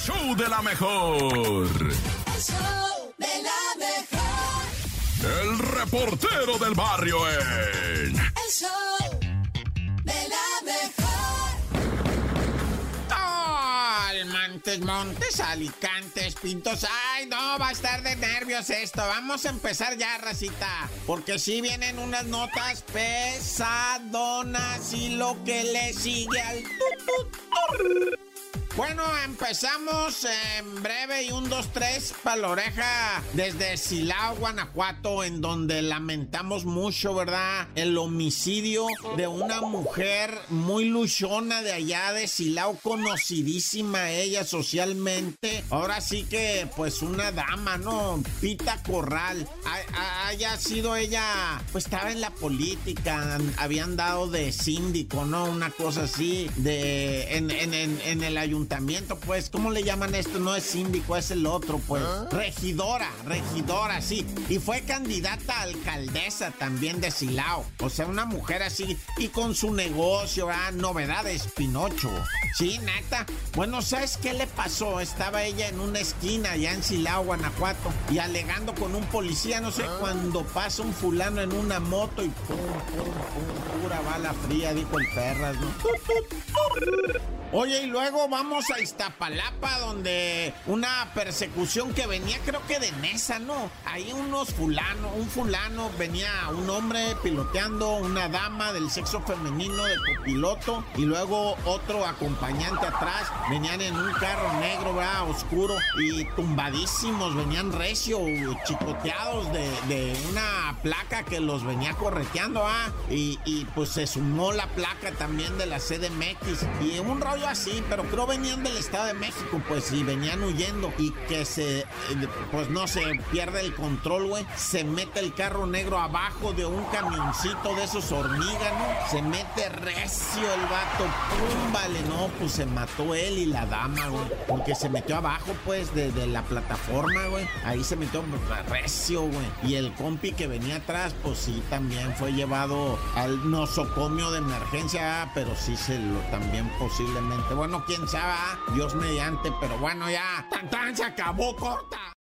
show de la mejor. El show de la mejor. El reportero del barrio en. El show de la mejor. Almantes, Montes, Alicantes, Pintos. Ay, no, va a estar de nervios esto. Vamos a empezar ya, racita. Porque sí vienen unas notas pesadonas y lo que le sigue al. Bueno, empezamos en breve y un, dos, tres para la oreja desde Silao, Guanajuato, en donde lamentamos mucho, ¿verdad? El homicidio de una mujer muy luchona de allá de Silao, conocidísima ella socialmente. Ahora sí que, pues, una dama, ¿no? Pita Corral. Ha- haya sido ella, pues estaba en la política, habían dado de síndico, ¿no? Una cosa así, de en el ayuntamiento, pues, ¿cómo le llaman esto? No es síndico, es el otro, pues. Regidora, regidora, sí. Y fue candidata a alcaldesa también de Silao. O sea, una mujer así, y con su negocio, ah, novedades, Pinocho. Sí, neta. Bueno, ¿sabes qué le pasó? Estaba ella en una esquina allá en Silao, Guanajuato, y alegando con un policía, no sé, cuando pasa un fulano en una moto y pum, pum, pum, pura bala fría, dijo el perras, ¿no? Oye, y luego vamos a Iztapalapa, donde una persecución que venía, creo que de Nesa, ¿no? Ahí unos fulano, un fulano, venía un hombre piloteando, una dama del sexo femenino de copiloto, y luego otro acompañante atrás, venían en un carro negro, ¿verdad? Oscuro, y tumbadísimos, venían recio, chicoteados de, de una placa que los venía correteando, ¿ah? Y, y pues se sumó la placa también de la CDMX, y un rollo así, pero creo del Estado de México, pues, y venían huyendo, y que se, eh, pues no se pierde el control, güey, se mete el carro negro abajo de un camioncito de esos hormigas, ¿no? Se mete recio el vato, pum, vale, no, pues se mató él y la dama, güey, porque se metió abajo, pues, de, de la plataforma, güey, ahí se metió recio, güey, y el compi que venía atrás, pues sí, también fue llevado al nosocomio de emergencia, ah, pero sí se lo también posiblemente, bueno, quién sabe, Dios mediante, pero bueno, ya, tan tan se acabó, corta.